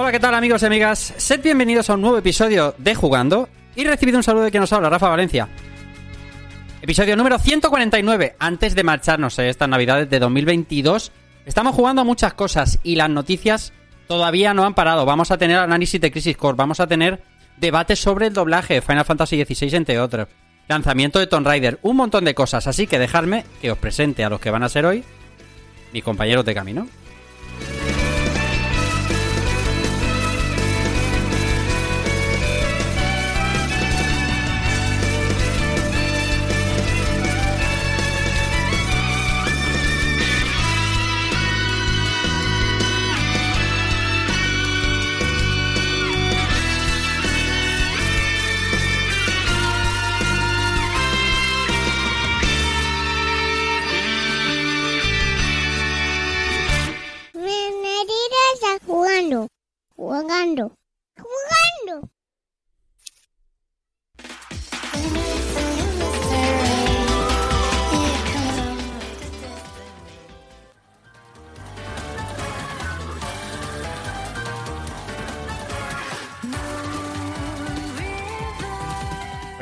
Hola, ¿qué tal amigos y amigas? Sed bienvenidos a un nuevo episodio de Jugando y recibido un saludo de quien nos habla, Rafa Valencia. Episodio número 149. Antes de marcharnos estas navidades de 2022, estamos jugando a muchas cosas y las noticias todavía no han parado. Vamos a tener análisis de Crisis Core, vamos a tener debates sobre el doblaje de Final Fantasy XVI, entre otros. Lanzamiento de Tomb Raider, un montón de cosas. Así que dejadme que os presente a los que van a ser hoy mis compañeros de camino.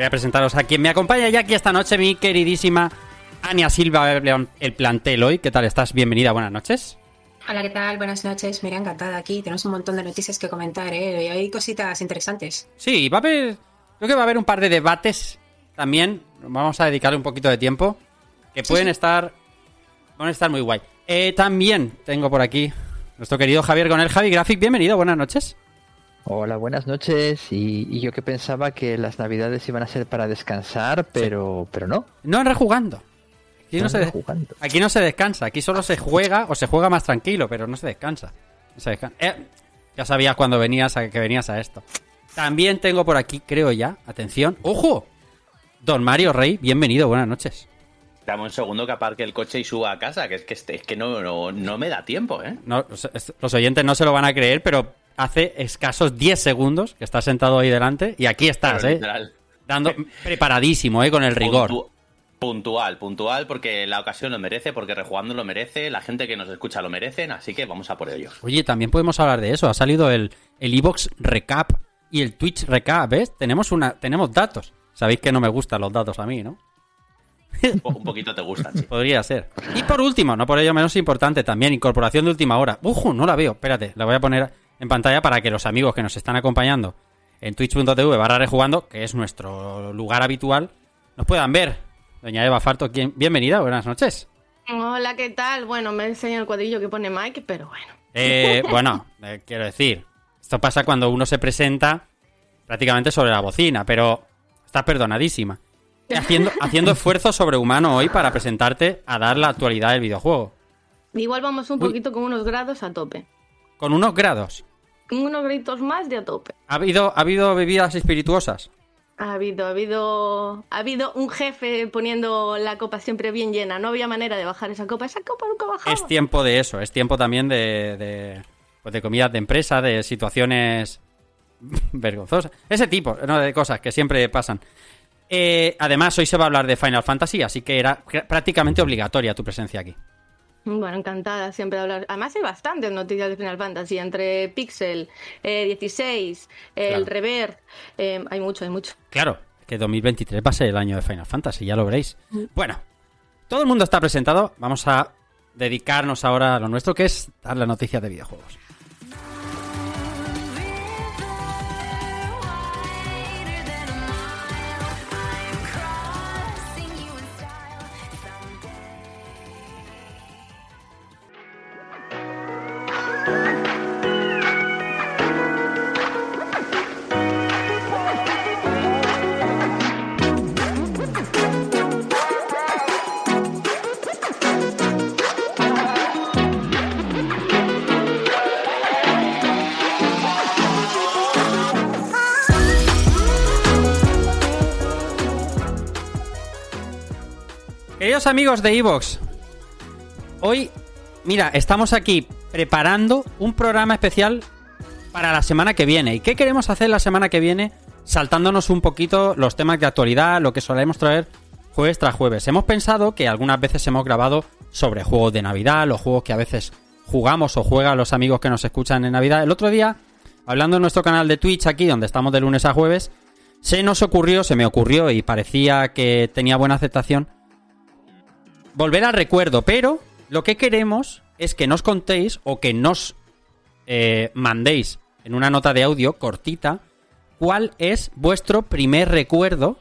A presentaros a quien me acompaña ya aquí esta noche, mi queridísima Ania Silva, el el plantel hoy. ¿Qué tal estás? Bienvenida, buenas noches. Hola, ¿qué tal? Buenas noches. Mira, encantada aquí. Tenemos un montón de noticias que comentar, ¿eh? Y hay cositas interesantes. Sí, va a haber. Creo que va a haber un par de debates también. Vamos a dedicarle un poquito de tiempo. Que Sí, pueden sí. estar. Van a estar muy guay. Eh, también tengo por aquí nuestro querido Javier con el Javi Graphic. Bienvenido, buenas noches. Hola, buenas noches. Y, y yo que pensaba que las navidades iban a ser para descansar, pero, pero no. No rejugando. Aquí no, se, jugando. aquí no se descansa. Aquí solo se juega o se juega más tranquilo, pero no se descansa. No se descansa. Eh, ya sabías cuando venías a, que venías a esto. También tengo por aquí, creo ya, atención. ¡Ojo! Don Mario Rey, bienvenido, buenas noches. Dame un segundo que aparque el coche y suba a casa, que es que, este- es que no, no, no me da tiempo, ¿eh? No, los, los oyentes no se lo van a creer, pero hace escasos 10 segundos que estás sentado ahí delante y aquí estás, Pero ¿eh? literal. Dando, preparadísimo, ¿eh? Con el rigor. Puntu- puntual, puntual, porque la ocasión lo merece, porque rejugando lo merece, la gente que nos escucha lo merecen, así que vamos a por ello. Oye, también podemos hablar de eso. Ha salido el el Evox Recap y el Twitch Recap, ¿ves? Tenemos una tenemos datos. Sabéis que no me gustan los datos a mí, ¿no? Un po- Un poquito te gustan, sí. Podría ser. Y por último, no por ello menos importante, también incorporación de última hora. ¡Ujú! No la veo. Espérate, la voy a poner en pantalla para que los amigos que nos están acompañando en twitch.tv barra rejugando, que es nuestro lugar habitual, nos puedan ver. Doña Eva Farto, ¿quién- bienvenida, buenas noches. Hola, ¿qué tal? Bueno, me enseña el cuadrillo que pone Mike, pero bueno. Eh, bueno, eh, quiero decir, esto pasa cuando uno se presenta prácticamente sobre la bocina, pero estás perdonadísima. Haciendo, haciendo esfuerzo sobrehumano hoy para presentarte a dar la actualidad del videojuego. Igual vamos un Uy. poquito con unos grados a tope. Con unos grados. Con unos gritos más de a tope. ¿Ha habido, ¿Ha habido bebidas espirituosas? Ha habido, ha habido, ha habido un jefe poniendo la copa siempre bien llena. No había manera de bajar esa copa. Esa copa nunca bajaba. Es tiempo de eso, es tiempo también de, de, pues de comidas de empresa, de situaciones vergonzosas. Ese tipo ¿no? de cosas que siempre pasan. Eh, además, hoy se va a hablar de Final Fantasy, así que era pr- prácticamente obligatoria tu presencia aquí. Bueno, encantada siempre de hablar. Además hay bastantes noticias de Final Fantasy, entre Pixel, eh, 16, el Claro. Revert, eh, hay mucho, hay mucho. Claro, que 2023 va a ser el año de Final Fantasy, ya lo veréis. Bueno, todo el mundo está presentado. Vamos a dedicarnos ahora a lo nuestro, que es dar las noticias de videojuegos. Queridos amigos de Evox, hoy, mira, estamos aquí preparando un programa especial para la semana que viene. ¿Y qué queremos hacer la semana que viene? Saltándonos un poquito los temas de actualidad, lo que solemos traer jueves tras jueves. Hemos pensado que algunas veces hemos grabado sobre juegos de Navidad, los juegos que a veces jugamos o juegan los amigos que nos escuchan en Navidad. El otro día, hablando en nuestro canal de Twitch aquí, donde estamos de lunes a jueves, se nos ocurrió, se me ocurrió y parecía que tenía buena aceptación, volver al recuerdo, pero lo que queremos es que nos contéis o que nos eh, mandéis en una nota de audio cortita cuál es vuestro primer recuerdo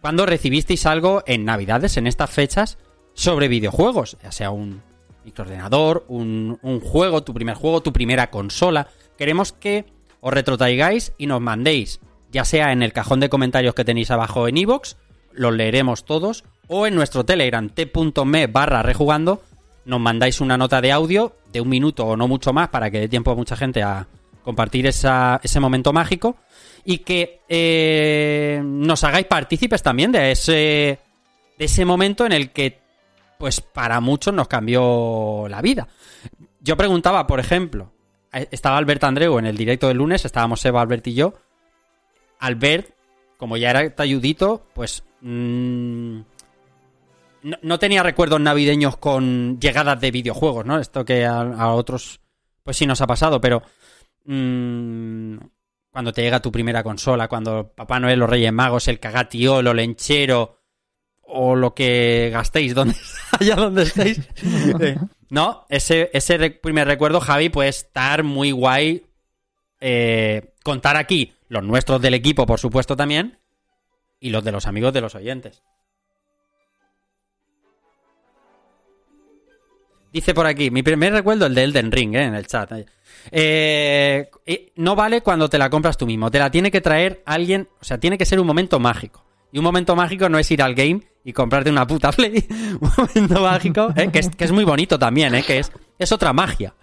cuando recibisteis algo en Navidades, en estas fechas, sobre videojuegos, ya sea un microordenador, un, un juego, tu primer juego, tu primera consola. Queremos que os retrotraigáis y nos mandéis, ya sea en el cajón de comentarios que tenéis abajo en iVoox, los leeremos todos, o en nuestro Telegram t.me barra rejugando, nos mandáis una nota de audio de un minuto o no mucho más para que dé tiempo a mucha gente a compartir ese momento mágico y que eh, nos hagáis partícipes también de ese, de ese momento en el que, pues para muchos nos cambió la vida. Yo preguntaba, por ejemplo, estaba Albert Andreu en el directo del lunes, estábamos Eva, Albert y yo. Albert, como ya era talludito, pues mm, no, tenía recuerdos navideños con llegadas de videojuegos, ¿no? Esto que a, otros, pues sí nos ha pasado, pero mm, cuando te llega tu primera consola, cuando Papá Noel, los Reyes Magos, el cagatiolo, el lenchero o lo que gastéis donde allá donde estéis. Eh, no, ese, ese primer recuerdo, Javi, puede estar muy guay. eh, contar aquí los nuestros del equipo, por supuesto, también. Y los de los amigos de los oyentes. Dice por aquí, mi primer recuerdo el de Elden Ring, eh, en el chat. Eh, no vale cuando te la compras tú mismo, te la tiene que traer alguien, o sea, tiene que ser un momento mágico. Y un momento mágico no es ir al game y comprarte una puta play. un momento mágico, eh, que, es, que es muy bonito también, eh, que es, es otra magia.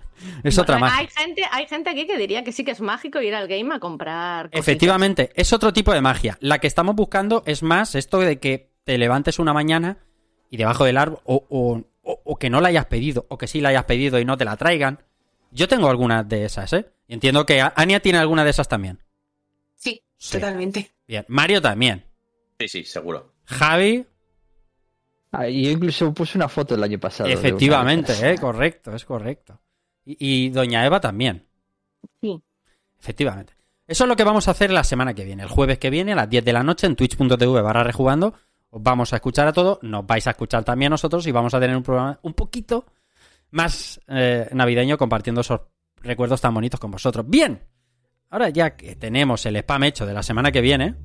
Es otra magia. Hay gente, hay gente aquí que diría que sí que es mágico ir al game a comprar. cositas. Efectivamente, es otro tipo de magia. La que estamos buscando es más esto de que te levantes una mañana y debajo del árbol, o, o- o- o que no la hayas pedido, o que sí la hayas pedido y no te la traigan. Yo tengo algunas de esas, ¿eh? Y entiendo que Ania tiene alguna de esas también. Sí, Sí. totalmente. Bien, Mario también. Sí, sí, seguro. Javi, Ah, y yo incluso puse una foto el año pasado. efectivamente, ¿eh? Correcto, es correcto. Y, y Doña Eva también. Sí. Efectivamente. Eso es lo que vamos a hacer la semana que viene. El jueves que viene, a las 10 de la noche, en twitch.tv barra rejugando. Os vamos a escuchar a todos. Nos vais a escuchar también a nosotros y vamos a tener un programa un poquito más eh, navideño compartiendo esos recuerdos tan bonitos con vosotros. Bien. Ahora ya que tenemos el spam hecho de la semana que viene.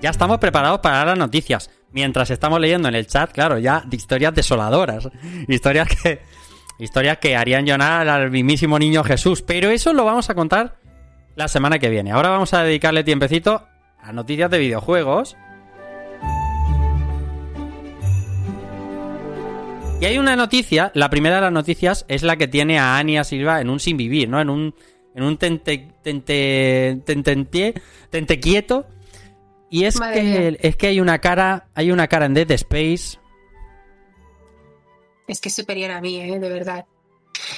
Ya estamos preparados para las noticias. Mientras estamos leyendo en el chat, claro, ya de historias desoladoras. Historias que. Historias que harían llorar al mismísimo niño Jesús. Pero eso lo vamos a contar la semana que viene. Ahora vamos a dedicarle tiempecito a noticias de videojuegos. Y hay una noticia, la primera de las noticias es la que tiene a Ania Silva en un sin vivir, ¿no? En un en un tente tente tente tente quieto. Y es Madre que mía. es que hay una cara, hay una cara en Dead Space Es que es superior a mí, ¿eh? de verdad.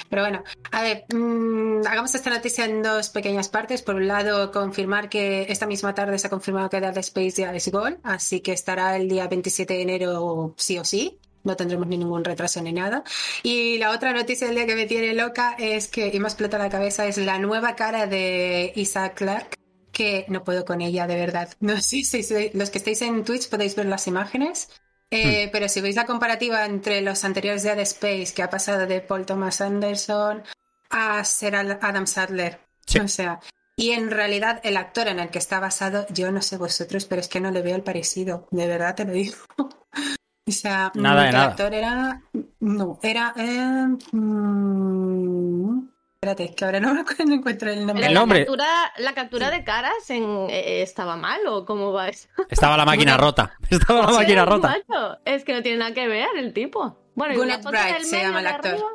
Pero bueno, a ver, mm, hagamos esta noticia en dos pequeñas partes. Por un lado, confirmar que esta misma tarde se ha confirmado que Dead Space ya es Gol, así que estará el día 27 de enero sí o sí. No tendremos ni ningún retraso ni nada. Y la otra noticia del día que me tiene loca es que, y me explota la cabeza, es la nueva cara de Isaac Clarke, que no puedo con ella, de verdad. No sé si los que estáis en Twitch podéis ver las imágenes. Eh, Pero si veis la comparativa entre los anteriores de Dead Space, que ha pasado de Paul Thomas Anderson a ser Adam Sadler. Sí. O sea, y en realidad el actor en el que está basado, yo no sé vosotros, pero es que no le veo el parecido. De verdad te lo digo. o sea, Nada el nada. actor era. No, era. eh, mm, espérate, que ahora no me encuentro el nombre. El la nombre. captura, la captura de caras en, eh, estaba mal o cómo va eso? Estaba la máquina rota. Estaba la máquina Sí, rota. macho, Es que no tiene nada que ver el tipo. Bueno, y la foto Bright del se medio llama el de actor. arriba-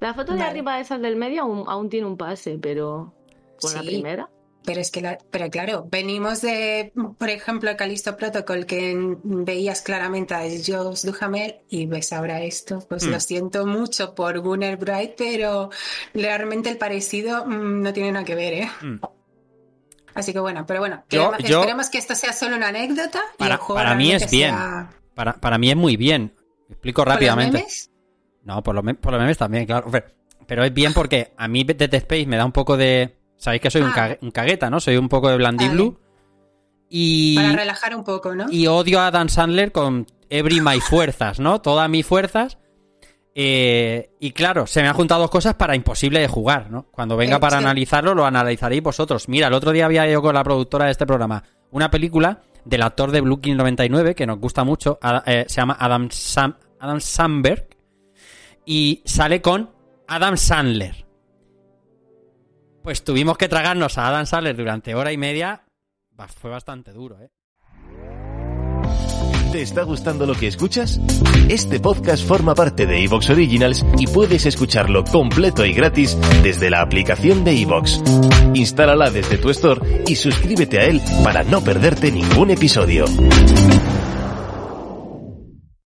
la foto de Vale. arriba de esas del medio aún, aún tiene un pase, pero con la Sí. primera. Pero es que, la- pero claro, venimos de, por ejemplo, el Callisto Protocol, que veías claramente a Josh Duhamel y ves ahora esto. Pues Mm. lo siento mucho por Gunnar Bright, pero realmente el parecido mm, no tiene nada que ver, ¿eh? Mm. Así que bueno, pero bueno, Yo- esperemos que esto sea solo una anécdota. y Para- el juego para mí es bien. sea- Para, para mí es muy bien. Explico ¿Con los rápidamente. memes? No, por los, me- por los memes también, claro. Pero, pero es bien porque a mí Dead Space me da un poco de... Sabéis que soy un, Ah. cague- un cagueta, ¿no? Soy un poco de Blandiblu. Y, Para relajar un poco, ¿no? y odio a Dan Sandler con every my fuerzas, ¿no? Todas mis fuerzas. Eh, y claro, se me han juntado dos cosas para imposible de jugar, ¿no? Cuando venga para sí. analizarlo, lo analizaréis vosotros. Mira, el otro día había yo con la productora de este programa una película del actor de Blue King 99 que nos gusta mucho, a- eh, se llama Adam, Sam, Adam Sandberg y sale con Adam Sandler. Pues tuvimos que tragarnos a Adam Sandler durante hora y media. Fue bastante duro, ¿eh? ¿Te está gustando lo que escuchas? Este podcast forma parte de Evox Originals y puedes escucharlo completo y gratis desde la aplicación de Evox. Instálala desde tu store y suscríbete a él para no perderte ningún episodio.